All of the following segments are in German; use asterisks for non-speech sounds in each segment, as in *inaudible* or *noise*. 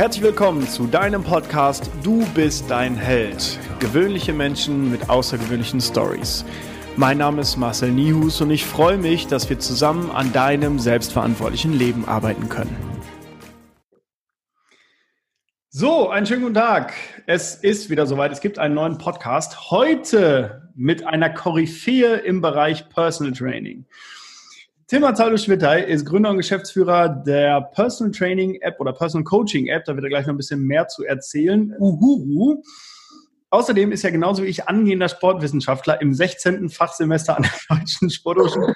Herzlich willkommen zu deinem Podcast Du bist dein Held. Gewöhnliche Menschen mit außergewöhnlichen Stories. Mein Name ist Marcel Nihus und ich freue mich, dass wir zusammen an deinem selbstverantwortlichen Leben arbeiten können. So, einen schönen guten Tag. Es ist wieder soweit. Es gibt einen neuen Podcast. Heute mit einer Koryphäe im Bereich Personal Training. Tim Azaldo Schwittei ist Gründer und Geschäftsführer der Personal Training App oder Personal Coaching App. Da wird er gleich noch ein bisschen mehr zu erzählen. Uhuru. Außerdem ist er genauso wie ich angehender Sportwissenschaftler im 16. Fachsemester an der *laughs* Deutschen Sporthochschule.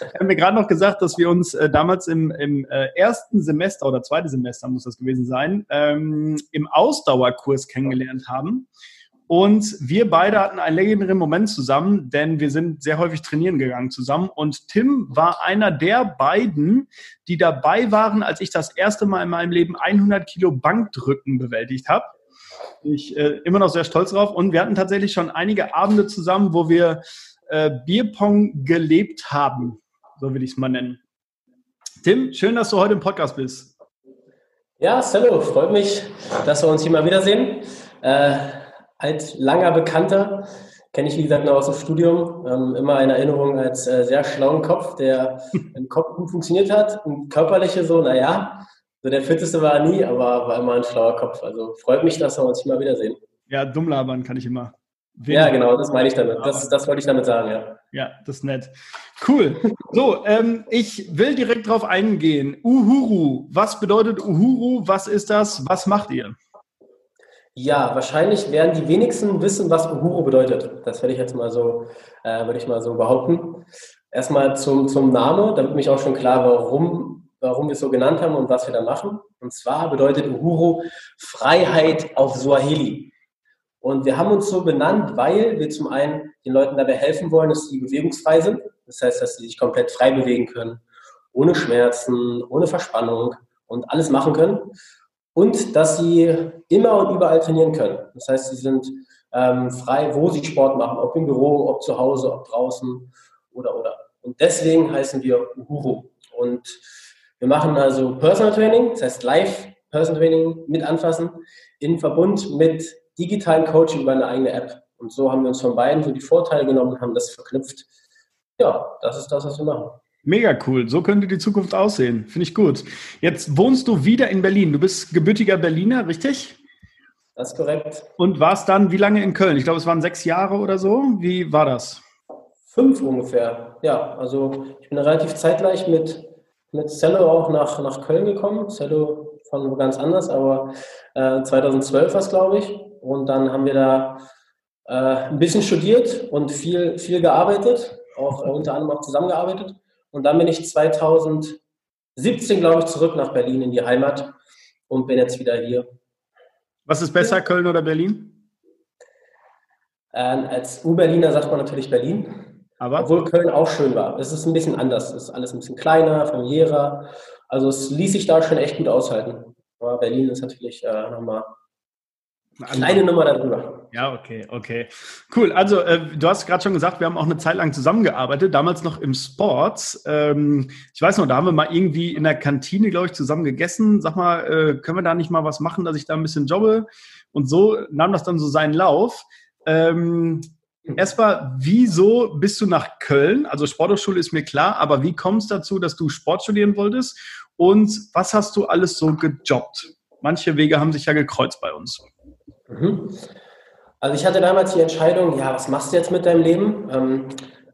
Er hat mir gerade noch gesagt, dass wir uns äh, damals im, im äh, ersten Semester oder zweiten Semester muss das gewesen sein, ähm, im Ausdauerkurs kennengelernt haben. Und wir beide hatten einen legendären Moment zusammen, denn wir sind sehr häufig trainieren gegangen zusammen. Und Tim war einer der beiden, die dabei waren, als ich das erste Mal in meinem Leben 100 Kilo Bankdrücken bewältigt habe. Ich äh, immer noch sehr stolz drauf. Und wir hatten tatsächlich schon einige Abende zusammen, wo wir äh, Bierpong gelebt haben. So will ich es mal nennen. Tim, schön, dass du heute im Podcast bist. Ja, hallo, freut mich, dass wir uns hier mal wiedersehen. Äh, als langer Bekannter, kenne ich wie gesagt noch aus dem Studium, ähm, immer in Erinnerung als äh, sehr schlauen Kopf, der *laughs* im Kopf gut funktioniert hat und körperliche so, naja, so der fitteste war er nie, aber war immer ein schlauer Kopf. Also freut mich, dass wir uns hier mal wiedersehen. Ja, dumm labern kann ich immer. Wen ja, genau, das meine ich damit. Das, das wollte ich damit sagen, ja. Ja, das ist nett. Cool. So, ähm, ich will direkt drauf eingehen. Uhuru. Was bedeutet Uhuru? Was ist das? Was macht ihr? Ja, wahrscheinlich werden die wenigsten wissen, was Uhuru bedeutet. Das werde ich jetzt mal so, äh, würde ich mal so behaupten. Erstmal zum, zum Name, damit mich auch schon klar, warum, warum wir es so genannt haben und was wir da machen. Und zwar bedeutet Uhuru Freiheit auf Swahili. Und wir haben uns so benannt, weil wir zum einen den Leuten dabei helfen wollen, dass sie bewegungsfrei sind. Das heißt, dass sie sich komplett frei bewegen können, ohne Schmerzen, ohne Verspannung und alles machen können und dass sie immer und überall trainieren können. Das heißt, sie sind ähm, frei, wo sie Sport machen, ob im Büro, ob zu Hause, ob draußen oder oder. Und deswegen heißen wir Uhuru. Und wir machen also Personal Training, das heißt Live Personal Training mit anfassen, in Verbund mit digitalen Coaching über eine eigene App. Und so haben wir uns von beiden so die Vorteile genommen und haben das verknüpft. Ja, das ist das, was wir machen. Mega cool. So könnte die Zukunft aussehen. Finde ich gut. Jetzt wohnst du wieder in Berlin. Du bist gebürtiger Berliner, richtig? Das ist korrekt. Und warst dann wie lange in Köln? Ich glaube, es waren sechs Jahre oder so. Wie war das? Fünf ungefähr. Ja, also ich bin relativ zeitgleich mit, mit Cello auch nach, nach Köln gekommen. Cello von wo ganz anders, aber äh, 2012 war es, glaube ich. Und dann haben wir da äh, ein bisschen studiert und viel, viel gearbeitet, auch äh, unter anderem auch zusammengearbeitet. Und dann bin ich 2017, glaube ich, zurück nach Berlin in die Heimat und bin jetzt wieder hier. Was ist besser, Köln oder Berlin? Ähm, als U-Berliner sagt man natürlich Berlin. Aber? Obwohl Köln auch schön war. Es ist ein bisschen anders. Es ist alles ein bisschen kleiner, familiärer. Also es ließ sich da schon echt gut aushalten. Aber Berlin ist natürlich äh, nochmal Kleine Nummer darüber. Ja, okay, okay. Cool. Also, äh, du hast gerade schon gesagt, wir haben auch eine Zeit lang zusammengearbeitet, damals noch im Sports. Ähm, ich weiß noch, da haben wir mal irgendwie in der Kantine, glaube ich, zusammen gegessen. Sag mal, äh, können wir da nicht mal was machen, dass ich da ein bisschen jobbe? Und so nahm das dann so seinen Lauf. Ähm, Erstmal, wieso bist du nach Köln? Also Sporthochschule ist mir klar, aber wie kommst du dazu, dass du Sport studieren wolltest? Und was hast du alles so gejobbt? Manche Wege haben sich ja gekreuzt bei uns. Mhm. Also ich hatte damals die Entscheidung, ja, was machst du jetzt mit deinem Leben? Ähm,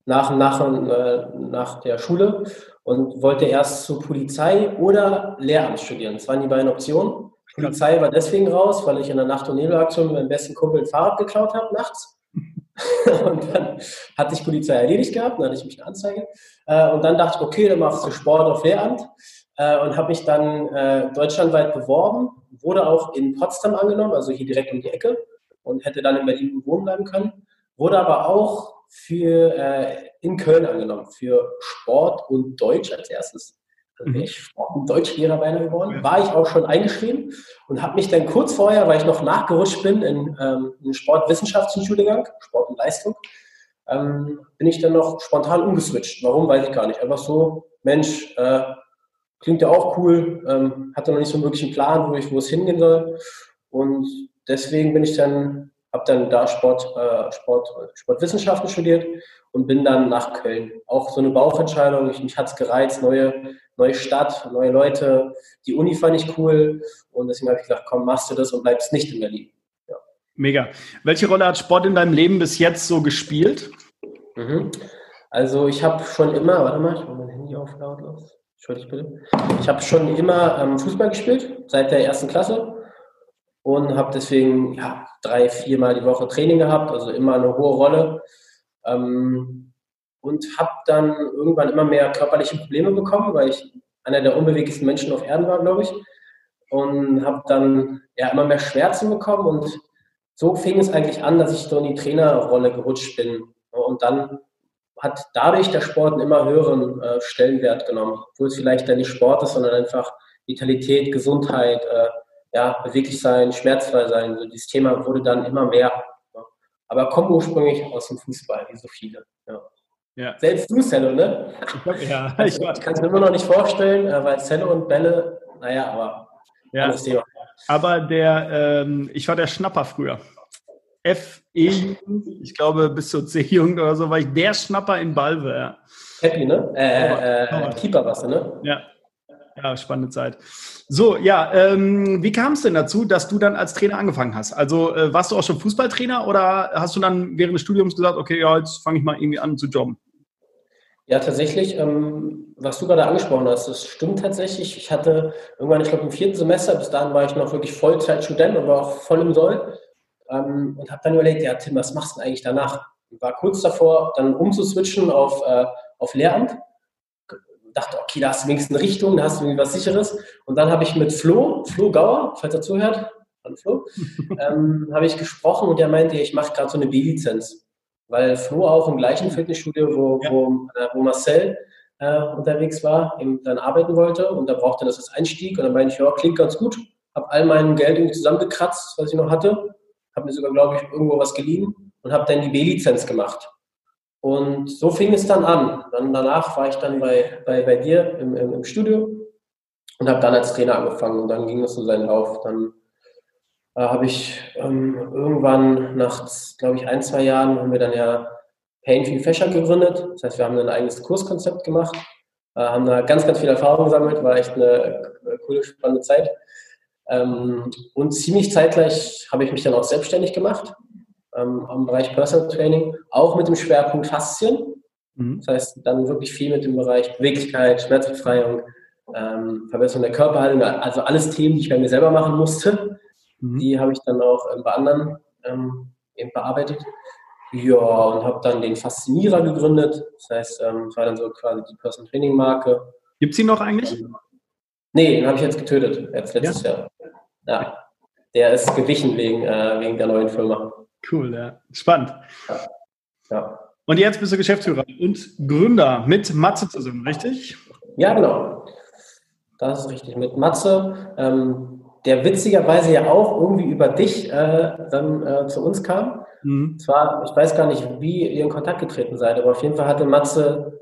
nach, nach, äh, nach der Schule und wollte erst zur Polizei oder Lehramt studieren. Das waren die beiden Optionen. Polizei war deswegen raus, weil ich in der Nacht- und Nebelaktion mit meinem besten Kumpel ein Fahrrad geklaut habe nachts. *laughs* und dann hat sich Polizei erledigt gehabt, dann hatte ich mich eine Anzeige. Äh, und dann dachte ich, okay, dann machst du Sport auf Lehramt äh, und habe mich dann äh, deutschlandweit beworben, wurde auch in Potsdam angenommen, also hier direkt um die Ecke und hätte dann in Berlin wohnen bleiben können, wurde aber auch für, äh, in Köln angenommen für Sport und Deutsch als erstes. Also bin ich Sport- und Deutschlehrer beinahe geworden. War ich auch schon eingeschrieben und habe mich dann kurz vorher, weil ich noch nachgerutscht bin in ähm, einen Sportwissenschaftsstudiengang, Sport und Leistung, ähm, bin ich dann noch spontan umgeswitcht. Warum, weiß ich gar nicht. Einfach so, Mensch, äh, klingt ja auch cool, ähm, hatte noch nicht so einen wirklichen Plan, wo, ich, wo es hingehen soll. Und deswegen bin ich dann, habe dann da Sport, äh, Sport, Sportwissenschaften studiert und bin dann nach Köln. Auch so eine Bauchentscheidung, ich, mich hat es gereizt, neue, neue Stadt, neue Leute. Die Uni fand ich cool und deswegen habe ich gesagt, komm, machst du das und bleibst nicht in Berlin. Ja. Mega. Welche Rolle hat Sport in deinem Leben bis jetzt so gespielt? Mhm. Also ich habe schon immer, warte mal, ich mache mein Handy auf lautlos. Entschuldigt bitte. Ich habe schon immer ähm, Fußball gespielt, seit der ersten Klasse und habe deswegen ja, drei, viermal die Woche Training gehabt, also immer eine hohe Rolle. Ähm, und habe dann irgendwann immer mehr körperliche Probleme bekommen, weil ich einer der unbeweglichsten Menschen auf Erden war, glaube ich. Und habe dann ja immer mehr Schmerzen bekommen und so fing es eigentlich an, dass ich so in die Trainerrolle gerutscht bin. Und dann hat dadurch der Sport einen immer höheren äh, Stellenwert genommen, obwohl es vielleicht dann nicht Sport ist, sondern einfach Vitalität, Gesundheit, äh, ja, beweglich sein, schmerzfrei sein. So dieses Thema wurde dann immer mehr. Ja. Aber kommt ursprünglich aus dem Fußball, wie so viele. Ja. Ja. Selbst du, Cello, ne? *laughs* Ja, ich, ich kann es mir immer noch nicht vorstellen, äh, weil Cello und Bälle, naja, aber ja. Thema. Aber der, ähm, ich war der Schnapper früher. F-E, ich glaube bis zur C-Jugend oder so, war ich der Schnapper in Balve. Ja. Happy, ne? Äh, äh, Keeper warst du, ne? Ja. Ja, spannende Zeit. So, ja, ähm, wie kam es denn dazu, dass du dann als Trainer angefangen hast? Also äh, warst du auch schon Fußballtrainer oder hast du dann während des Studiums gesagt, okay, ja, jetzt fange ich mal irgendwie an zu jobben? Ja, tatsächlich, ähm, was du gerade angesprochen hast, das stimmt tatsächlich. Ich hatte irgendwann, ich glaube im vierten Semester, bis dahin war ich noch wirklich Vollzeitstudent und war auch voll im Soll ähm, und habe dann überlegt, ja Tim, was machst du denn eigentlich danach? Ich war kurz davor, dann umzuswitchen auf, äh, auf Lehramt. Dachte, okay, da hast du wenigstens eine Richtung, da hast du irgendwie was Sicheres. Und dann habe ich mit Flo, Flo Gauer, falls er zuhört, hallo Flo, *laughs* ähm, habe ich gesprochen und der meinte, ich mache gerade so eine B-Lizenz. Weil Flo auch im gleichen Fitnessstudio, wo, ja. wo, äh, wo Marcel äh, unterwegs war, eben dann arbeiten wollte und da brauchte das als Einstieg und dann meinte ich, ja, klingt ganz gut, habe all mein Geld irgendwie zusammengekratzt, was ich noch hatte habe mir sogar, glaube ich, irgendwo was geliehen und habe dann die B-Lizenz gemacht. Und so fing es dann an. Dann danach war ich dann bei, bei, bei dir im, im, im Studio und habe dann als Trainer angefangen und dann ging es so seinen Lauf. Dann äh, habe ich ähm, irgendwann nach, glaube ich, ein, zwei Jahren haben wir dann ja Painful Fächer gegründet. Das heißt, wir haben ein eigenes Kurskonzept gemacht, äh, haben da ganz, ganz viel Erfahrung gesammelt, war echt eine äh, coole, spannende Zeit. Ähm, und ziemlich zeitgleich habe ich mich dann auch selbstständig gemacht ähm, im Bereich Personal Training, auch mit dem Schwerpunkt Faszien. Mhm. Das heißt, dann wirklich viel mit dem Bereich Beweglichkeit, Schmerzbefreiung, ähm, Verbesserung der Körperhaltung, also alles Themen, die ich bei mir selber machen musste. Mhm. Die habe ich dann auch ähm, bei anderen ähm, eben bearbeitet. Ja, und habe dann den Faszinierer gegründet. Das heißt, ähm, das war dann so quasi die Personal Training Marke. Gibt es ihn noch eigentlich? Nee, den habe ich jetzt getötet, jetzt letztes ja. Jahr. Ja, der ist gewichen wegen, äh, wegen der neuen Firma. Cool, ja. Spannend. Ja. ja. Und jetzt bist du Geschäftsführer und Gründer mit Matze zusammen, richtig? Ja, genau. Das ist richtig. Mit Matze, ähm, der witzigerweise ja auch irgendwie über dich äh, dann äh, zu uns kam. Mhm. Zwar, ich weiß gar nicht, wie ihr in Kontakt getreten seid, aber auf jeden Fall hatte Matze,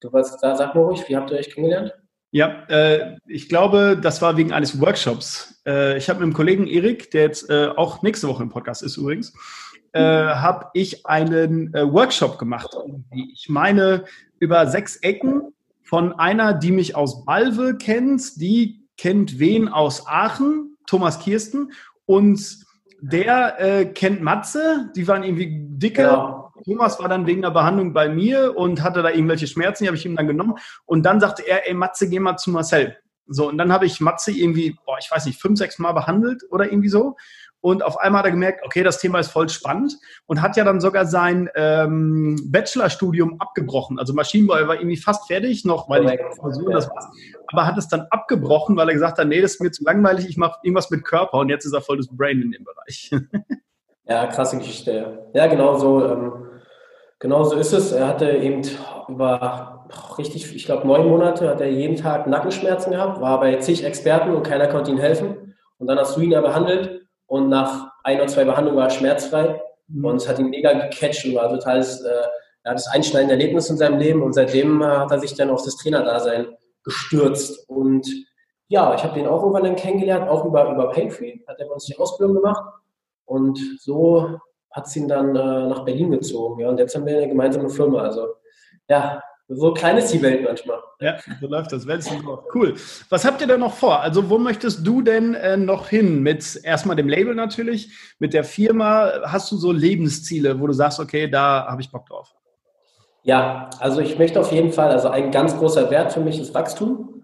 du weißt, sag mal ruhig, wie habt ihr euch kennengelernt? Ja, äh, ich glaube, das war wegen eines Workshops. Äh, ich habe mit dem Kollegen Erik, der jetzt äh, auch nächste Woche im Podcast ist übrigens, äh, habe ich einen äh, Workshop gemacht. Ich meine, über sechs Ecken von einer, die mich aus Balve kennt, die kennt wen aus Aachen, Thomas Kirsten, und der äh, kennt Matze, die waren irgendwie dicke. Ja Thomas war dann wegen der Behandlung bei mir und hatte da irgendwelche Schmerzen, die habe ich ihm dann genommen. Und dann sagte er, ey Matze, geh mal zu Marcel. So, und dann habe ich Matze irgendwie, boah, ich weiß nicht, fünf, sechs Mal behandelt oder irgendwie so. Und auf einmal hat er gemerkt, okay, das Thema ist voll spannend und hat ja dann sogar sein ähm, Bachelorstudium abgebrochen. Also Maschinenbau, war irgendwie fast fertig noch, weil ich versuche, das war's. Aber hat es dann abgebrochen, weil er gesagt hat, nee, das ist mir zu langweilig, ich mache irgendwas mit Körper und jetzt ist er voll das Brain in dem Bereich. *laughs* ja, krasse Geschichte. Ja, genau so. Ähm Genau so ist es. Er hatte eben über richtig, ich glaube, neun Monate hat er jeden Tag Nackenschmerzen gehabt, war bei zig Experten und keiner konnte ihm helfen. Und dann hast du ihn ja behandelt und nach ein oder zwei Behandlungen war er schmerzfrei mhm. und es hat ihn mega gecatcht und war total äh, das einschneidende Erlebnis in seinem Leben. Und seitdem äh, hat er sich dann auf das Trainerdasein gestürzt. Und ja, ich habe den auch irgendwann dann kennengelernt, auch über, über Paytree, hat er bei uns die Ausbildung gemacht. Und so hat es ihn dann äh, nach Berlin gezogen. Ja, und jetzt haben wir eine gemeinsame Firma. Also ja, so klein ist die Welt manchmal. Ja, so läuft das. Cool. Was habt ihr denn noch vor? Also, wo möchtest du denn äh, noch hin? Mit erstmal dem Label natürlich, mit der Firma. Hast du so Lebensziele, wo du sagst, okay, da habe ich Bock drauf? Ja, also ich möchte auf jeden Fall, also ein ganz großer Wert für mich ist Wachstum.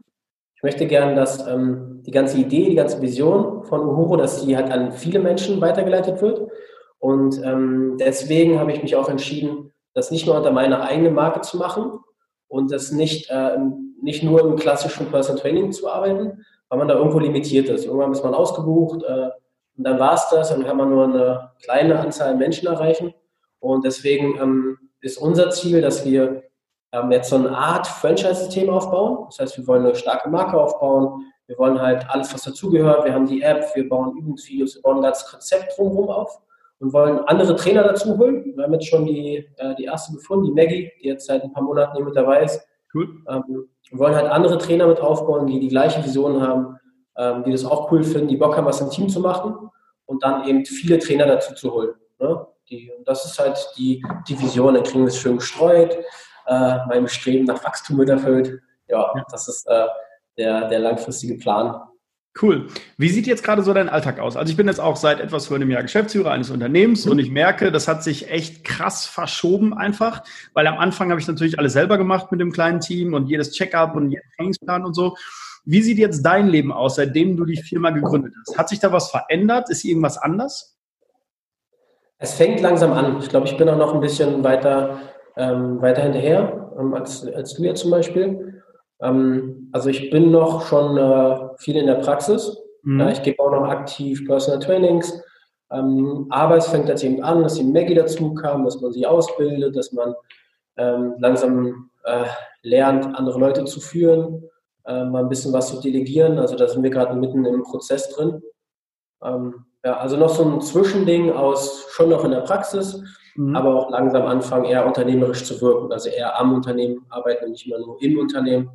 Ich möchte gerne, dass ähm, die ganze Idee, die ganze Vision von Uhuru, dass die halt an viele Menschen weitergeleitet wird. Und ähm, deswegen habe ich mich auch entschieden, das nicht nur unter meiner eigenen Marke zu machen, und das nicht, äh, nicht nur im klassischen Personal Training zu arbeiten, weil man da irgendwo limitiert ist. Irgendwann ist man ausgebucht äh, und dann war es das und kann man nur eine kleine Anzahl Menschen erreichen. Und deswegen ähm, ist unser Ziel, dass wir ähm, jetzt so eine Art Franchise-System aufbauen. Das heißt, wir wollen eine starke Marke aufbauen. Wir wollen halt alles, was dazugehört. Wir haben die App, wir bauen Übungsvideos, wir bauen ein ganzes Konzept drumherum auf und wollen andere Trainer dazu holen. Wir haben jetzt schon die, äh, die erste gefunden, die Maggie, die jetzt seit ein paar Monaten hier mit dabei ist. Cool. Ähm, wir wollen halt andere Trainer mit aufbauen, die die gleiche Vision haben, ähm, die das auch cool finden, die Bock haben, was im Team zu machen und dann eben viele Trainer dazu zu holen. Ne? Die, das ist halt die, die Vision, dann kriegen wir es schön gestreut, äh, mein Bestreben nach Wachstum wird erfüllt. Ja, das ist äh, der, der langfristige Plan. Cool. Wie sieht jetzt gerade so dein Alltag aus? Also ich bin jetzt auch seit etwas vor einem Jahr Geschäftsführer eines Unternehmens mhm. und ich merke, das hat sich echt krass verschoben einfach, weil am Anfang habe ich natürlich alles selber gemacht mit dem kleinen Team und jedes Checkup und jeden Trainingsplan und so. Wie sieht jetzt dein Leben aus, seitdem du die Firma gegründet hast? Hat sich da was verändert? Ist irgendwas anders? Es fängt langsam an. Ich glaube, ich bin auch noch ein bisschen weiter, ähm, weiter hinterher ähm, als, als du jetzt zum Beispiel. Ähm, also ich bin noch schon äh, viel in der Praxis. Mhm. ich gebe auch noch aktiv Personal Trainings. Ähm, aber es fängt jetzt eben an, dass die Maggie dazu kam, dass man sie ausbildet, dass man ähm, langsam äh, lernt, andere Leute zu führen, äh, mal ein bisschen was zu delegieren. Also da sind wir gerade mitten im Prozess drin. Ähm, ja, also noch so ein Zwischending aus schon noch in der Praxis, mhm. aber auch langsam anfangen, eher unternehmerisch zu wirken, also eher am Unternehmen arbeiten und nicht mehr nur im Unternehmen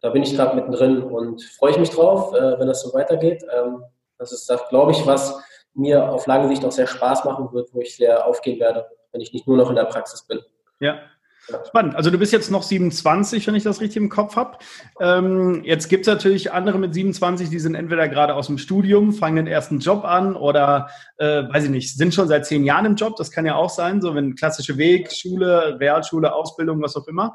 da bin ich gerade mittendrin und freue ich mich drauf, äh, wenn das so weitergeht. Ähm, das ist, glaube ich, was mir auf lange Sicht auch sehr Spaß machen wird, wo ich sehr aufgehen werde, wenn ich nicht nur noch in der Praxis bin. Ja, Spannend. Also du bist jetzt noch 27, wenn ich das richtig im Kopf habe. Ähm, jetzt gibt es natürlich andere mit 27, die sind entweder gerade aus dem Studium, fangen den ersten Job an oder, äh, weiß ich nicht, sind schon seit zehn Jahren im Job. Das kann ja auch sein, so wenn klassische Weg, Schule, Realschule, Ausbildung, was auch immer.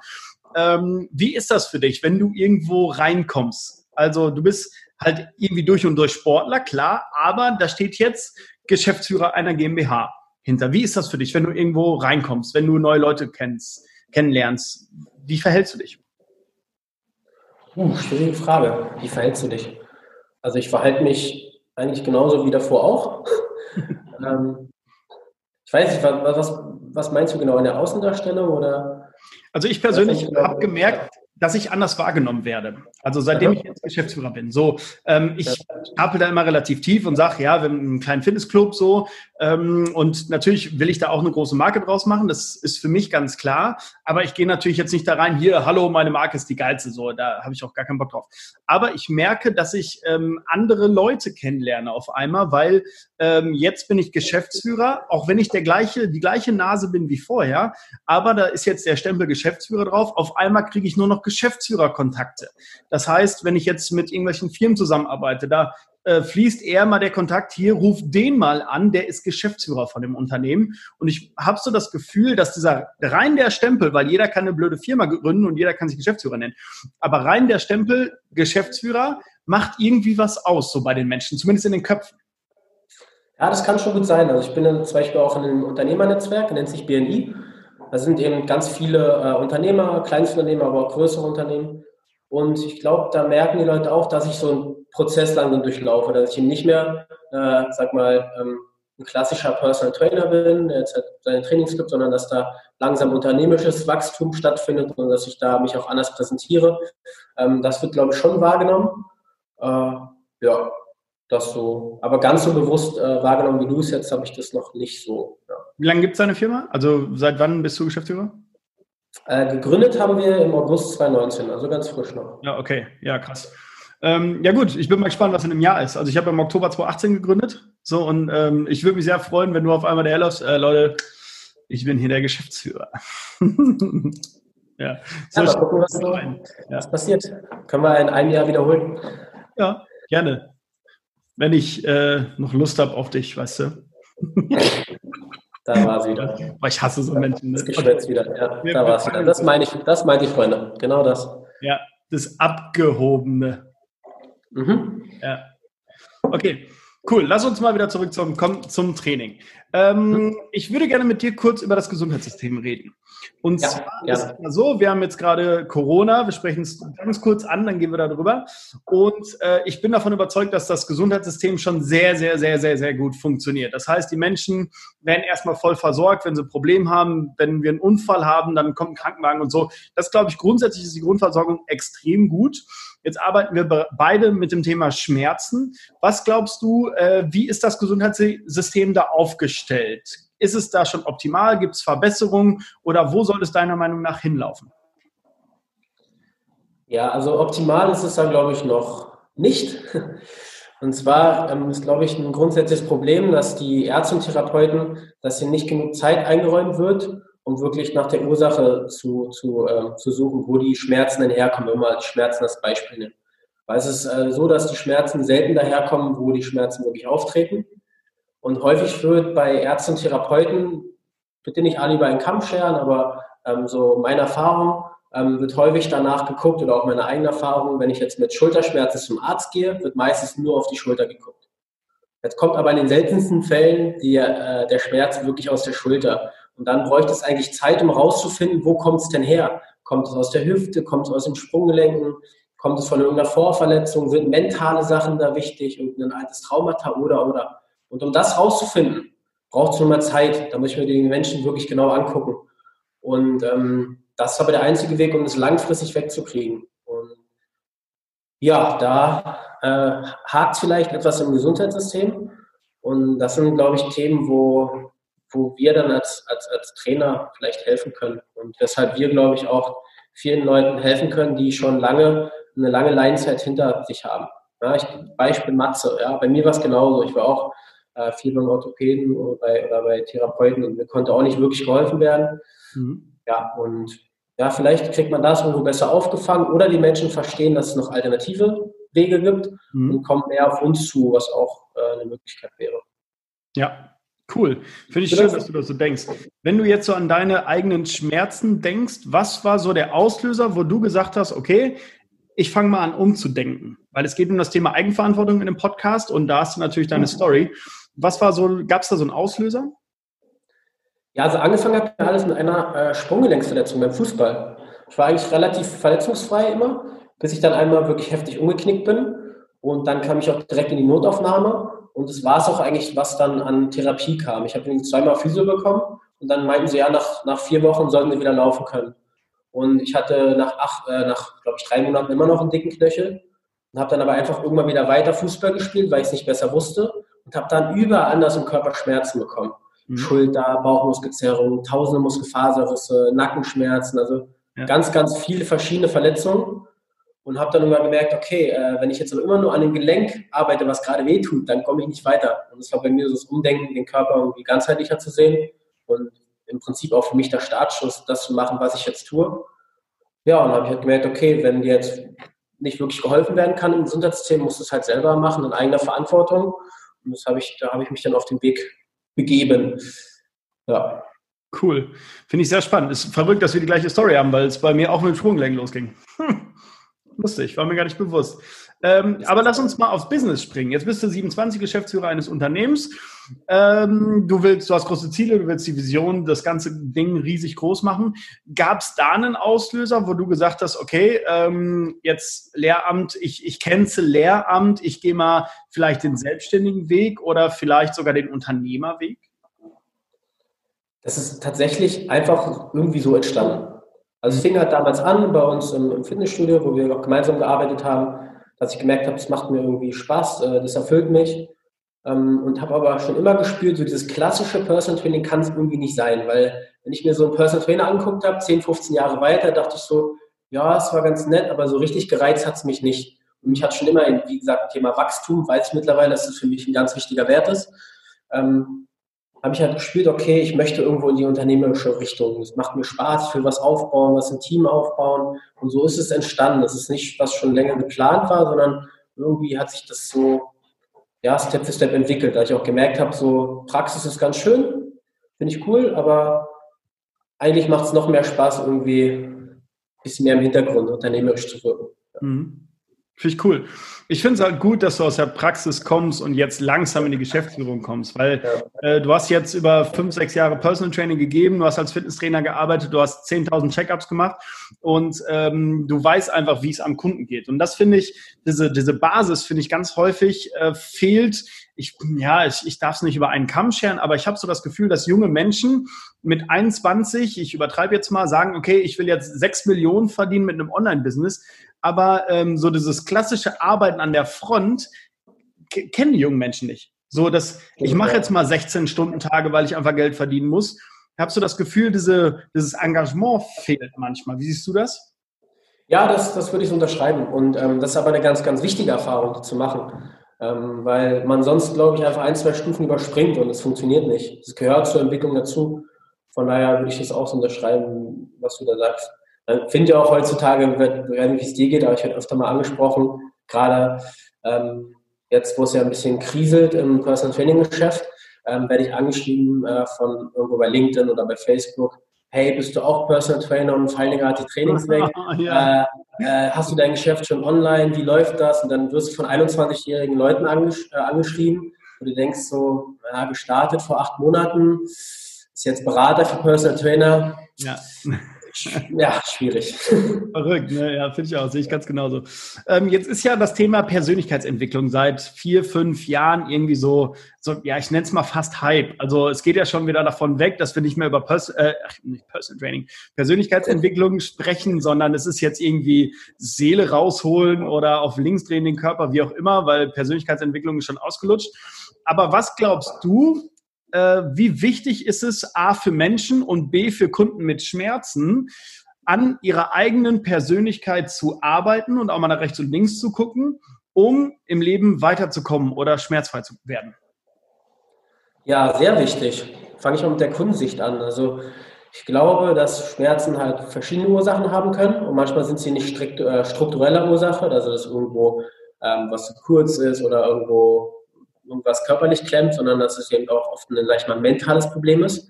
Ähm, wie ist das für dich, wenn du irgendwo reinkommst? Also du bist halt irgendwie durch und durch Sportler, klar, aber da steht jetzt Geschäftsführer einer GmbH hinter. Wie ist das für dich, wenn du irgendwo reinkommst, wenn du neue Leute kennst, kennenlernst? Wie verhältst du dich? Uh, schwierige Frage. Wie verhältst du dich? Also ich verhalte mich eigentlich genauso wie davor auch. *laughs* ähm, ich weiß nicht, was, was, was meinst du genau in der Außendarstellung oder? Also ich persönlich habe gemerkt, dass ich anders wahrgenommen werde. Also seitdem ich jetzt Geschäftsführer bin. So, ähm, ich stapel da immer relativ tief und sage, ja, wir haben einen kleinen Fitnessclub so. Ähm, und natürlich will ich da auch eine große Marke draus machen. Das ist für mich ganz klar. Aber ich gehe natürlich jetzt nicht da rein, hier, hallo, meine Marke ist die geilste. So, da habe ich auch gar keinen Bock drauf. Aber ich merke, dass ich ähm, andere Leute kennenlerne auf einmal, weil ähm, jetzt bin ich Geschäftsführer, auch wenn ich der gleiche, die gleiche Nase bin wie vorher. Aber da ist jetzt der Stempel Geschäftsführer drauf. Auf einmal kriege ich nur noch Geschäftsführerkontakte. Das heißt, wenn ich jetzt mit irgendwelchen Firmen zusammenarbeite, da äh, fließt eher mal der Kontakt hier, ruf den mal an, der ist Geschäftsführer von dem Unternehmen. Und ich habe so das Gefühl, dass dieser rein der Stempel, weil jeder kann eine blöde Firma gründen und jeder kann sich Geschäftsführer nennen, aber rein der Stempel Geschäftsführer macht irgendwie was aus, so bei den Menschen, zumindest in den Köpfen. Ja, das kann schon gut sein. Also ich bin zum Beispiel auch in einem Unternehmernetzwerk, nennt sich BNI. Da sind eben ganz viele äh, Unternehmer, Kleinstunternehmer, aber auch größere Unternehmen. Und ich glaube, da merken die Leute auch, dass ich so einen Prozess langsam durchlaufe, dass ich eben nicht mehr, äh, sag mal, ähm, ein klassischer Personal Trainer bin, der jetzt halt seine Trainings gibt, sondern dass da langsam unternehmerisches Wachstum stattfindet und dass ich da mich auch anders präsentiere. Ähm, das wird, glaube ich, schon wahrgenommen. Äh, ja, das so. Aber ganz so bewusst äh, wahrgenommen wie du es jetzt, habe ich das noch nicht so. Ja. Wie lange gibt es deine Firma? Also seit wann bist du Geschäftsführer? Äh, gegründet haben wir im August 2019, also ganz frisch noch. Ja, okay, ja, krass. Ähm, ja gut, ich bin mal gespannt, was in einem Jahr ist. Also ich habe im Oktober 2018 gegründet, so und ähm, ich würde mich sehr freuen, wenn du auf einmal der Hellos, äh, Leute, ich bin hier der Geschäftsführer. *laughs* ja, so ja mal gucken, was, ja. was passiert. Können wir in einem Jahr wiederholen? Ja, gerne. Wenn ich äh, noch Lust habe auf dich, weißt du. *laughs* Da war es wieder. Weil ich hasse so Menschen. Ne? Das Geschwätz wieder. Ja, da war es wieder. Das meine ich, das meinte ich, Freunde. Genau das. Ja, das Abgehobene. Mhm. Ja. Okay, cool. Lass uns mal wieder zurück zum, zum Training. Ähm. Ich würde gerne mit dir kurz über das Gesundheitssystem reden. Und ja, zwar ja. ist es so, wir haben jetzt gerade Corona, wir sprechen es ganz kurz an, dann gehen wir darüber. Und äh, ich bin davon überzeugt, dass das Gesundheitssystem schon sehr, sehr, sehr, sehr, sehr gut funktioniert. Das heißt, die Menschen werden erstmal voll versorgt, wenn sie ein Problem haben, wenn wir einen Unfall haben, dann kommt ein Krankenwagen und so. Das glaube ich, grundsätzlich ist die Grundversorgung extrem gut. Jetzt arbeiten wir beide mit dem Thema Schmerzen. Was glaubst du, äh, wie ist das Gesundheitssystem da aufgestellt? Ist es da schon optimal? Gibt es Verbesserungen? Oder wo soll es deiner Meinung nach hinlaufen? Ja, also optimal ist es dann, glaube ich, noch nicht. Und zwar ähm, ist, glaube ich, ein grundsätzliches Problem, dass die Ärzte und Therapeuten, dass ihnen nicht genug Zeit eingeräumt wird, um wirklich nach der Ursache zu, zu, äh, zu suchen, wo die Schmerzen denn herkommen, wenn man die Schmerzen als Beispiel nimmt. Weil es ist äh, so, dass die Schmerzen selten daherkommen, wo die Schmerzen wirklich auftreten. Und häufig wird bei Ärzten und Therapeuten, bitte nicht alle über einen Kamm scheren, aber ähm, so meine Erfahrung, ähm, wird häufig danach geguckt oder auch meine eigene Erfahrung, wenn ich jetzt mit Schulterschmerzen zum Arzt gehe, wird meistens nur auf die Schulter geguckt. Jetzt kommt aber in den seltensten Fällen die, äh, der Schmerz wirklich aus der Schulter. Und dann bräuchte es eigentlich Zeit, um rauszufinden, wo kommt es denn her? Kommt es aus der Hüfte? Kommt es aus den Sprunggelenken? Kommt es von irgendeiner Vorverletzung? Sind mentale Sachen da wichtig? Irgendein altes Traumata oder, oder? Und um das rauszufinden, braucht es nur mal Zeit. Da muss ich mir die Menschen wirklich genau angucken. Und ähm, das ist aber der einzige Weg, um es langfristig wegzukriegen. Und ja, da äh, hakt vielleicht etwas im Gesundheitssystem. Und das sind, glaube ich, Themen, wo wo wir dann als, als, als Trainer vielleicht helfen können. Und weshalb wir, glaube ich, auch vielen Leuten helfen können, die schon lange, eine lange Leinzeit hinter sich haben. Ja, ich, Beispiel Matze, ja, bei mir war es genauso. Ich war auch äh, viel beim Orthopäden oder bei, oder bei Therapeuten und mir konnte auch nicht wirklich geholfen werden. Mhm. Ja, und ja, vielleicht kriegt man das irgendwo besser aufgefangen oder die Menschen verstehen, dass es noch alternative Wege gibt mhm. und kommen mehr auf uns zu, was auch äh, eine Möglichkeit wäre. Ja, Cool. Finde ich schön, dass du das so denkst. Wenn du jetzt so an deine eigenen Schmerzen denkst, was war so der Auslöser, wo du gesagt hast, okay, ich fange mal an umzudenken? Weil es geht um das Thema Eigenverantwortung in dem Podcast und da hast du natürlich deine Story. Was war so, gab es da so einen Auslöser? Ja, also angefangen hat alles mit einer äh, Sprunggelenksverletzung beim Fußball. Ich war eigentlich relativ verletzungsfrei immer, bis ich dann einmal wirklich heftig umgeknickt bin. Und dann kam ich auch direkt in die Notaufnahme und das war es auch eigentlich, was dann an Therapie kam. Ich habe zweimal Physio bekommen und dann meinten sie, ja, nach, nach vier Wochen sollten wir wieder laufen können. Und ich hatte nach, acht, äh, nach glaube ich, drei Monaten immer noch einen dicken Knöchel und habe dann aber einfach irgendwann wieder weiter Fußball gespielt, weil ich es nicht besser wusste und habe dann überall anders im Körper Schmerzen bekommen. Mhm. Schulter, Bauchmuskelzerrung, tausende Muskelfaserrisse, Nackenschmerzen, also ja. ganz, ganz viele verschiedene Verletzungen und habe dann immer gemerkt, okay, äh, wenn ich jetzt aber immer nur an dem Gelenk arbeite, was gerade weh tut, dann komme ich nicht weiter. Und es war bei mir so das Umdenken, den Körper irgendwie ganzheitlicher zu sehen und im Prinzip auch für mich der Startschuss, das zu machen, was ich jetzt tue. Ja, und habe ich halt gemerkt, okay, wenn dir jetzt nicht wirklich geholfen werden kann im Gesundheitssystem, musst du es halt selber machen, in eigener Verantwortung. Das habe ich, da habe ich mich dann auf den Weg begeben. Ja. Cool. Finde ich sehr spannend. Ist verrückt, dass wir die gleiche Story haben, weil es bei mir auch mit Sprunggelenk losging. *laughs* Lustig, war mir gar nicht bewusst. Ähm, aber lass uns mal aufs Business springen. Jetzt bist du 27 Geschäftsführer eines Unternehmens. Ähm, du willst, du hast große Ziele, du willst die Vision, das ganze Ding riesig groß machen. Gab es da einen Auslöser, wo du gesagt hast, okay, ähm, jetzt Lehramt, ich, ich cancel Lehramt, ich gehe mal vielleicht den selbstständigen Weg oder vielleicht sogar den Unternehmerweg? Das ist tatsächlich einfach irgendwie so entstanden. Also es fing halt damals an bei uns im, Fitnessstudio, wo wir auch gemeinsam gearbeitet haben, dass ich gemerkt habe, es macht mir irgendwie Spaß, äh, das erfüllt mich. ähm, und habe aber schon immer gespürt, so dieses klassische Personal Training kann es irgendwie nicht sein, weil wenn ich mir so einen Personal Trainer angeguckt habe, 10, 15 Jahre weiter, dachte ich so, ja, es war ganz nett, aber so richtig gereizt hat es mich nicht. Und mich hat schon immer, wie gesagt, Thema Wachstum, weiß ich mittlerweile, dass das für mich ein ganz wichtiger Wert ist. Ähm, habe ich halt gespürt, okay, ich möchte irgendwo in die unternehmerische Richtung. Es macht mir Spaß, ich will was aufbauen, was ein Team aufbauen. Und so ist es entstanden. Das ist nicht, was schon länger geplant war, sondern irgendwie hat sich das so, ja, Step für Step entwickelt. Da ich auch gemerkt habe, so Praxis ist ganz schön, finde ich cool, aber eigentlich macht es noch mehr Spaß, irgendwie ein bisschen mehr im Hintergrund unternehmerisch zu wirken. Mhm. Finde ich cool. Ich finde es halt gut, dass du aus der Praxis kommst und jetzt langsam in die Geschäftsführung kommst, weil äh, du hast jetzt über fünf, sechs Jahre Personal Training gegeben, du hast als Fitnesstrainer gearbeitet, du hast 10.000 Checkups gemacht und ähm, du weißt einfach, wie es am Kunden geht. Und das finde ich, diese, diese Basis finde ich ganz häufig äh, fehlt. Ich, ja, ich, ich darf es nicht über einen Kamm scheren, aber ich habe so das Gefühl, dass junge Menschen mit 21, ich übertreibe jetzt mal, sagen, okay, ich will jetzt sechs Millionen verdienen mit einem Online-Business, aber ähm, so dieses klassische Arbeiten an der Front kennen die jungen Menschen nicht. So, dass ich mache jetzt mal 16 Stunden Tage, weil ich einfach Geld verdienen muss. Hast du das Gefühl, diese, dieses Engagement fehlt manchmal? Wie siehst du das? Ja, das, das würde ich unterschreiben. Und ähm, das ist aber eine ganz, ganz wichtige Erfahrung, die zu machen. Ähm, weil man sonst, glaube ich, einfach ein, zwei Stufen überspringt und es funktioniert nicht. Es gehört zur Entwicklung dazu. Von daher würde ich das auch so unterschreiben, was du da sagst. Finde ja auch heutzutage, ich weiß nicht, wie es dir geht, aber ich werde öfter mal angesprochen, gerade ähm, jetzt, wo es ja ein bisschen kriselt im Personal Training Geschäft, ähm, werde ich angeschrieben äh, von irgendwo bei LinkedIn oder bei Facebook. Hey, bist du auch Personal Trainer und fallen gerade die Trainings weg? *laughs* ja. äh, äh, hast du dein Geschäft schon online? Wie läuft das? Und dann wirst du von 21-jährigen Leuten angesch äh, angeschrieben und du denkst so, ja, gestartet vor acht Monaten, ist jetzt Berater für Personal Trainer. Ja *laughs* ja, schwierig. *laughs* Verrückt, ne? Ja, finde ich auch, sehe ich ganz genauso. Ähm, jetzt ist ja das Thema Persönlichkeitsentwicklung seit vier, fünf Jahren irgendwie so, so ja, ich nenne es mal fast Hype. Also es geht ja schon wieder davon weg, dass wir nicht mehr über Pers äh, nicht Personal Training, Persönlichkeitsentwicklung sprechen, sondern es ist jetzt irgendwie Seele rausholen oder auf links drehen den Körper, wie auch immer, weil Persönlichkeitsentwicklung ist schon ausgelutscht. Aber was glaubst du, wie wichtig ist es A für Menschen und B für Kunden mit Schmerzen, an ihrer eigenen Persönlichkeit zu arbeiten und auch mal nach rechts und links zu gucken, um im Leben weiterzukommen oder schmerzfrei zu werden? Ja, sehr wichtig. Fange ich mal mit der Kundensicht an. Also ich glaube, dass Schmerzen halt verschiedene Ursachen haben können und manchmal sind sie nicht strikt, äh, struktureller Ursache, also dass irgendwo ähm, was zu kurz ist oder irgendwo irgendwas körperlich klemmt, sondern dass es eben auch oft ein leicht mal mentales Problem ist,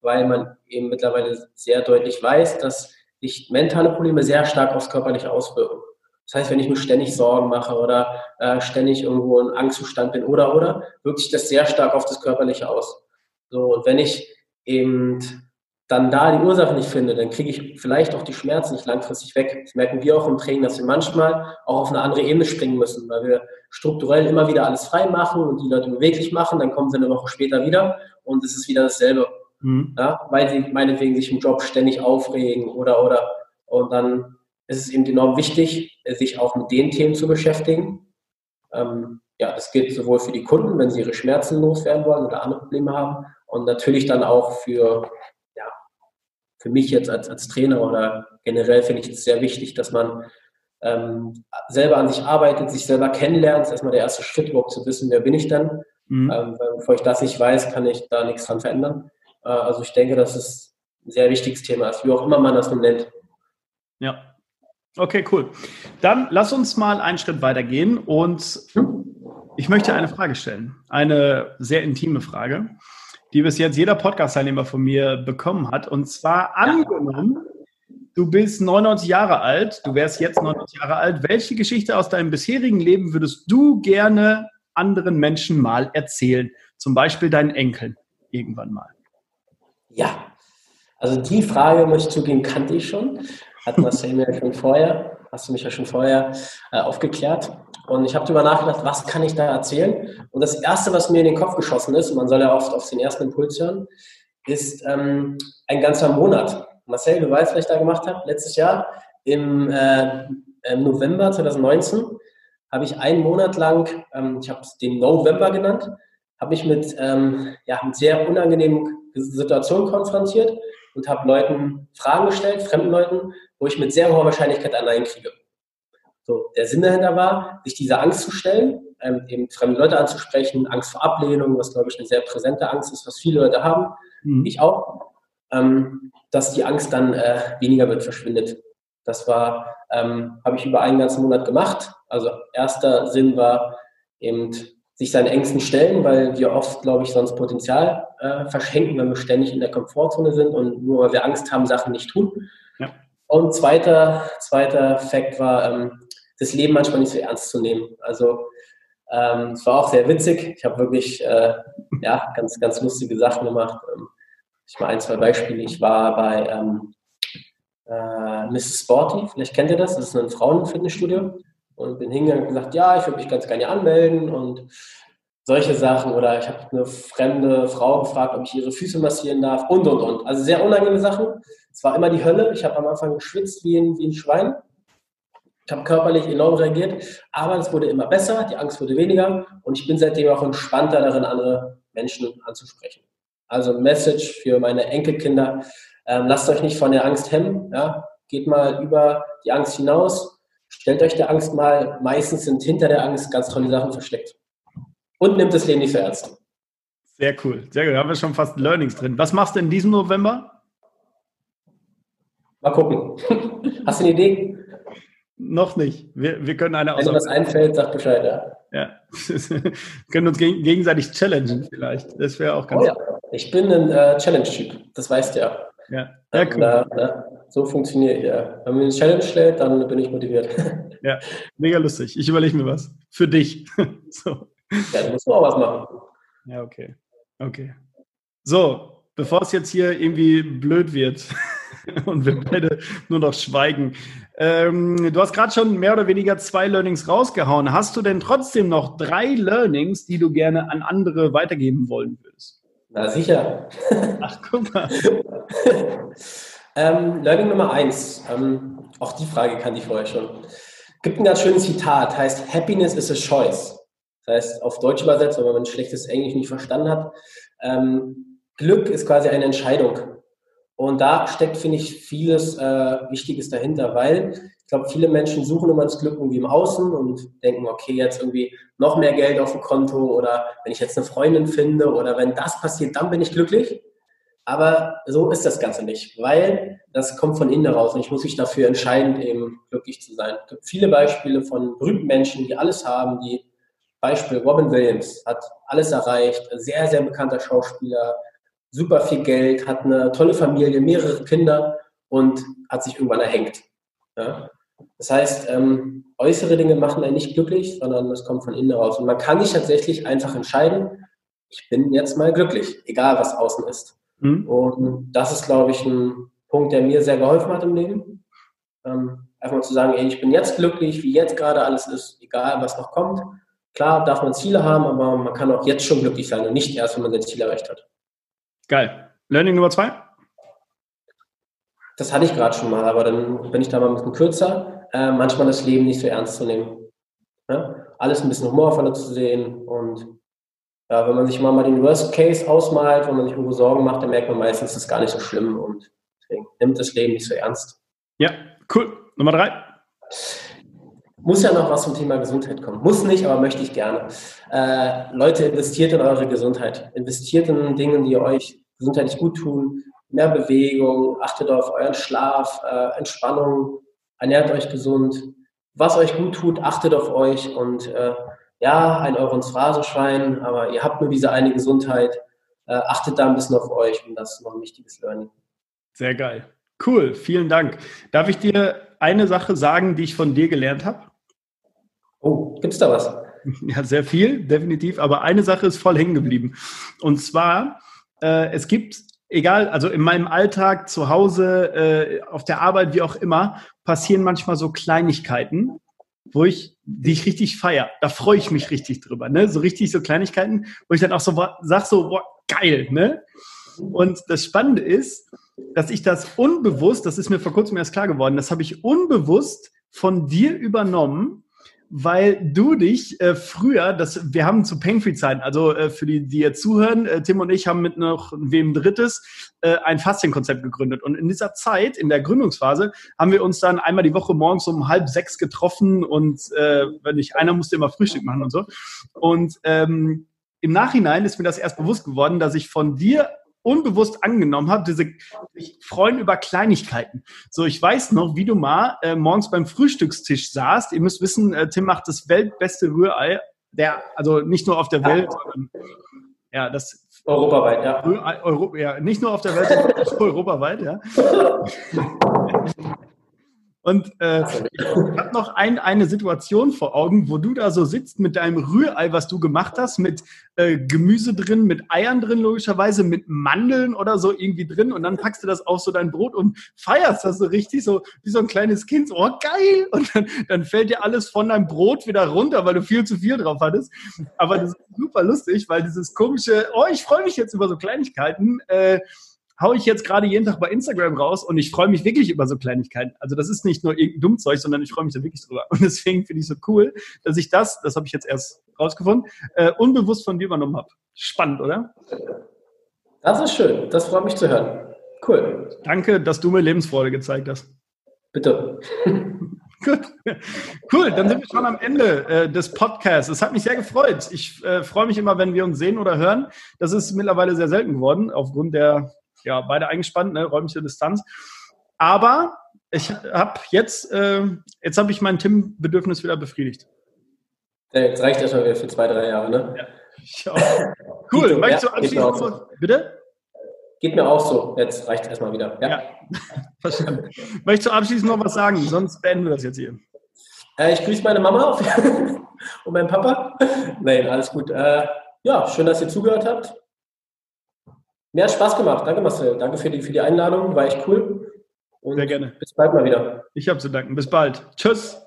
weil man eben mittlerweile sehr deutlich weiß, dass sich mentale Probleme sehr stark aufs Körperliche auswirken. Das heißt, wenn ich mir ständig Sorgen mache oder äh, ständig irgendwo in Angstzustand bin oder oder, wirkt sich das sehr stark auf das Körperliche aus. So, und wenn ich eben dann da die Ursache nicht finde, dann kriege ich vielleicht auch die Schmerzen nicht langfristig weg. Das merken wir auch im Training, dass wir manchmal auch auf eine andere Ebene springen müssen, weil wir strukturell immer wieder alles frei machen und die Leute beweglich machen, dann kommen sie eine Woche später wieder und es ist wieder dasselbe. Mhm. Ja, weil sie meinetwegen sich im Job ständig aufregen oder oder und dann ist es eben enorm wichtig, sich auch mit den Themen zu beschäftigen. Ähm, ja, das gilt sowohl für die Kunden, wenn sie ihre Schmerzen loswerden wollen oder andere Probleme haben und natürlich dann auch für für mich jetzt als, als Trainer oder generell finde ich es sehr wichtig, dass man ähm, selber an sich arbeitet, sich selber kennenlernt. Das ist erstmal der erste Schritt, überhaupt zu wissen, wer bin ich dann. Mhm. Ähm, bevor ich das nicht weiß, kann ich da nichts dran verändern. Äh, also ich denke, dass es ein sehr wichtiges Thema ist, wie auch immer man das nun nennt. Ja. Okay, cool. Dann lass uns mal einen Schritt weitergehen und ich möchte eine Frage stellen. Eine sehr intime Frage die bis jetzt jeder Podcast-Teilnehmer von mir bekommen hat. Und zwar angenommen, du bist 99 Jahre alt, du wärst jetzt 99 Jahre alt. Welche Geschichte aus deinem bisherigen Leben würdest du gerne anderen Menschen mal erzählen? Zum Beispiel deinen Enkeln irgendwann mal. Ja, also die Frage, muss ich zugeben, kannte ich schon. Hat Marcel mir schon vorher, hast du mich ja schon vorher äh, aufgeklärt. Und ich habe darüber nachgedacht, was kann ich da erzählen? Und das Erste, was mir in den Kopf geschossen ist, und man soll ja oft auf den ersten Impuls hören, ist ähm, ein ganzer Monat. Marcel, du weißt, was ich da gemacht habe? Letztes Jahr im, äh, im November 2019 habe ich einen Monat lang, ähm, ich habe es den November genannt, habe mich mit, ähm, ja, mit sehr unangenehmen Situationen konfrontiert und habe Leuten Fragen gestellt, fremden Leuten, wo ich mit sehr hoher Wahrscheinlichkeit ein Nein kriege. So, der Sinn dahinter war, sich dieser Angst zu stellen, ähm, eben fremde Leute anzusprechen, Angst vor Ablehnung, was glaube ich eine sehr präsente Angst ist, was viele Leute haben, mhm. ich auch, ähm, dass die Angst dann äh, weniger wird, verschwindet. Das war, ähm, habe ich über einen ganzen Monat gemacht. Also erster Sinn war eben sich seinen Ängsten stellen, weil wir oft, glaube ich, sonst Potenzial äh, verschenken, wenn wir ständig in der Komfortzone sind und nur weil wir Angst haben, Sachen nicht tun. Ja. Und zweiter, zweiter Fakt war, ähm, das Leben manchmal nicht so ernst zu nehmen. Also ähm, es war auch sehr witzig. Ich habe wirklich äh, ja, ganz, ganz lustige Sachen gemacht. Ähm, ich mal ein, zwei Beispiele. Ich war bei ähm, äh, Mrs. Sporty, vielleicht kennt ihr das, das ist ein Frauenfitnessstudio und bin hingegangen und gesagt, ja, ich würde mich ganz gerne anmelden und solche Sachen. Oder ich habe eine fremde Frau gefragt, ob ich ihre Füße massieren darf und, und, und. Also sehr unangenehme Sachen. Es war immer die Hölle. Ich habe am Anfang geschwitzt wie ein, wie ein Schwein. Ich habe körperlich enorm reagiert, aber es wurde immer besser, die Angst wurde weniger und ich bin seitdem auch entspannter darin, andere Menschen anzusprechen. Also Message für meine Enkelkinder, ähm, lasst euch nicht von der Angst hemmen, ja? geht mal über die Angst hinaus, Stellt euch der Angst mal, meistens sind hinter der Angst ganz tolle Sachen versteckt. Und nimmt das Leben nicht so ernst. Sehr cool, sehr gut. Da haben wir schon fast Learnings drin. Was machst du in diesem November? Mal gucken. *laughs* Hast du eine Idee? Noch nicht. Wir, wir können eine Wenn dir was einfällt, sag Bescheid, ja. Ja. *laughs* wir können uns gegenseitig challengen vielleicht. Das wäre auch ganz oh, ja. Ich bin ein äh, Challenge-Typ, das weißt du ja. Ja, ja cool. Da, da, so funktioniert ja. Wenn man eine Challenge stellt, dann bin ich motiviert. *laughs* Ja, mega lustig. Ich überlege mir was. Für dich. *laughs* So. Ja, du musst auch was machen. Ja, okay. Okay. So, bevor es jetzt hier irgendwie blöd wird *laughs* und wir beide nur noch schweigen. Ähm, du hast gerade schon mehr oder weniger zwei Learnings rausgehauen. Hast du denn trotzdem noch drei Learnings, die du gerne an andere weitergeben wollen würdest? Na sicher. Ach, guck mal. Ähm, Learning Nummer eins. Ähm, auch die Frage kannte ich vorher schon. Gibt ein ganz schönes Zitat, heißt Happiness is a choice. Das heißt, auf Deutsch übersetzt, wenn man ein schlechtes Englisch nicht verstanden hat, ähm, Glück ist quasi eine Entscheidung. Und da steckt, finde ich, vieles äh, Wichtiges dahinter, weil ich glaube, viele Menschen suchen immer das Glück irgendwie im Außen und denken, okay, jetzt irgendwie noch mehr Geld auf dem Konto oder wenn ich jetzt eine Freundin finde oder wenn das passiert, dann bin ich glücklich. Aber so ist das Ganze nicht, weil das kommt von innen heraus und ich muss mich dafür entscheiden, eben glücklich zu sein. Es gibt viele Beispiele von berühmten Menschen, die alles haben, die Beispiel Robin Williams hat alles erreicht, sehr, sehr bekannter Schauspieler, super viel Geld, hat eine tolle Familie, mehrere Kinder und hat sich irgendwann erhängt. Ja? Das heißt, ähm, äußere Dinge machen einen nicht glücklich, sondern das kommt von innen raus. Und man kann sich tatsächlich einfach entscheiden, ich bin jetzt mal glücklich, egal was außen ist. Mhm. Und das ist, glaube ich, ein Punkt, der mir sehr geholfen hat im Leben. Ähm, einfach mal zu sagen, ey, ich bin jetzt glücklich, wie jetzt gerade alles ist, egal was noch kommt. Klar darf man Ziele haben, aber man kann auch jetzt schon glücklich sein und nicht erst, wenn man sein Ziel erreicht hat. Geil. Learning Nummer zwei? Das hatte ich gerade schon mal, aber dann bin ich da mal ein bisschen kürzer. Äh, manchmal das Leben nicht so ernst zu nehmen. Ja? Alles ein bisschen humorvoller zu sehen und ja, wenn man sich mal, mal den Worst Case ausmalt, wenn man sich irgendwo Sorgen macht, dann merkt man meistens, das ist gar nicht so schlimm und deswegen nimmt das Leben nicht so ernst. Ja, cool. Nummer drei. Muss ja noch was zum Thema Gesundheit kommen. Muss nicht, aber möchte ich gerne. Äh, Leute, investiert in eure Gesundheit. Investiert in Dingen, die euch gesundheitlich gut tun. Mehr Bewegung, achtet auf euren Schlaf, äh, Entspannung, ernährt euch gesund. Was euch gut tut, achtet auf euch und äh, ja, ein Euro ins Phrasenschwein, aber ihr habt nur diese eine Gesundheit. Äh, achtet da ein bisschen auf euch und das ist noch ein wichtiges Learning. Sehr geil. Cool, vielen Dank. Darf ich dir eine Sache sagen, die ich von dir gelernt habe? Oh, gibt es da was? *laughs* Ja, sehr viel, definitiv. Aber eine Sache ist voll hängen geblieben. Und zwar, äh, es gibt, egal, also in meinem Alltag, zu Hause, äh, auf der Arbeit, wie auch immer, passieren manchmal so Kleinigkeiten, wo ich, die ich richtig feier. Da freue ich mich richtig drüber, ne? So richtig so Kleinigkeiten, wo ich dann auch so sag so, boah, geil, ne? Und das Spannende ist, dass ich das unbewusst, das ist mir vor kurzem erst klar geworden, das habe ich unbewusst von dir übernommen weil du dich äh, früher, das, wir haben zu Painfree-Zeiten, also äh, für die, die jetzt zuhören, äh, Tim und ich haben mit noch wem Drittes äh, ein Faszienkonzept gegründet. Und in dieser Zeit, in der Gründungsphase, haben wir uns dann einmal die Woche morgens um halb sechs getroffen und äh, wenn nicht, einer musste immer Frühstück machen und so. Und ähm, im Nachhinein ist mir das erst bewusst geworden, dass ich von dir unbewusst angenommen habe, diese sich freuen über Kleinigkeiten. So, ich weiß noch, wie du mal äh, morgens beim Frühstückstisch saßt. Ihr müsst wissen, äh, Tim macht das weltbeste Rührei, der also nicht nur auf der Welt, sondern ja, das europaweit, ja. Rührei, Euro, ja, nicht nur auf der Welt, sondern *laughs* europaweit, ja. Und äh, ich habe noch ein, eine Situation vor Augen, wo du da so sitzt mit deinem Rührei, was du gemacht hast, mit äh, Gemüse drin, mit Eiern drin, logischerweise, mit Mandeln oder so irgendwie drin. Und dann packst du das auf so dein Brot und feierst das so richtig, so wie so ein kleines Kind. So, oh, geil! Und dann, dann fällt dir alles von deinem Brot wieder runter, weil du viel zu viel drauf hattest. Aber das ist super lustig, weil dieses komische, oh, ich freue mich jetzt über so Kleinigkeiten. Äh, haue ich jetzt gerade jeden Tag bei Instagram raus und ich freue mich wirklich über so Kleinigkeiten. Also das ist nicht nur irgendein Dummzeug, sondern ich freue mich da wirklich drüber. Und deswegen finde ich so cool, dass ich das, das habe ich jetzt erst rausgefunden, äh, unbewusst von dir übernommen habe. Spannend, oder? Das ist schön. Das freut mich zu hören. Cool. Danke, dass du mir Lebensfreude gezeigt hast. Bitte. *laughs* Gut. Cool, dann sind wir schon am Ende äh, des Podcasts. Es hat mich sehr gefreut. Ich äh, freue mich immer, wenn wir uns sehen oder hören. Das ist mittlerweile sehr selten geworden, aufgrund der ja, beide eingespannt, ne, räumliche Distanz. Aber ich habe jetzt, äh, jetzt habe ich mein Tim-Bedürfnis wieder befriedigt. Jetzt reicht erstmal wieder für zwei, drei Jahre, ne? Ja. Ich auch. Cool. Möchtest du abschließend so. Bitte? Geht mir auch so. Jetzt reicht erstmal wieder. Ja. ja. *laughs* Verstanden. Möchtest du abschließend noch was sagen? Sonst beenden wir das jetzt hier. Äh, ich grüße meine Mama *laughs* und meinen Papa. Nein, alles gut. Äh, ja, schön, dass ihr zugehört habt. Mir hat Spaß gemacht. Danke, Marcel. Danke für die, für die Einladung. War echt cool. Und Sehr gerne. Bis bald mal wieder. Ich habe zu danken. Bis bald. Tschüss.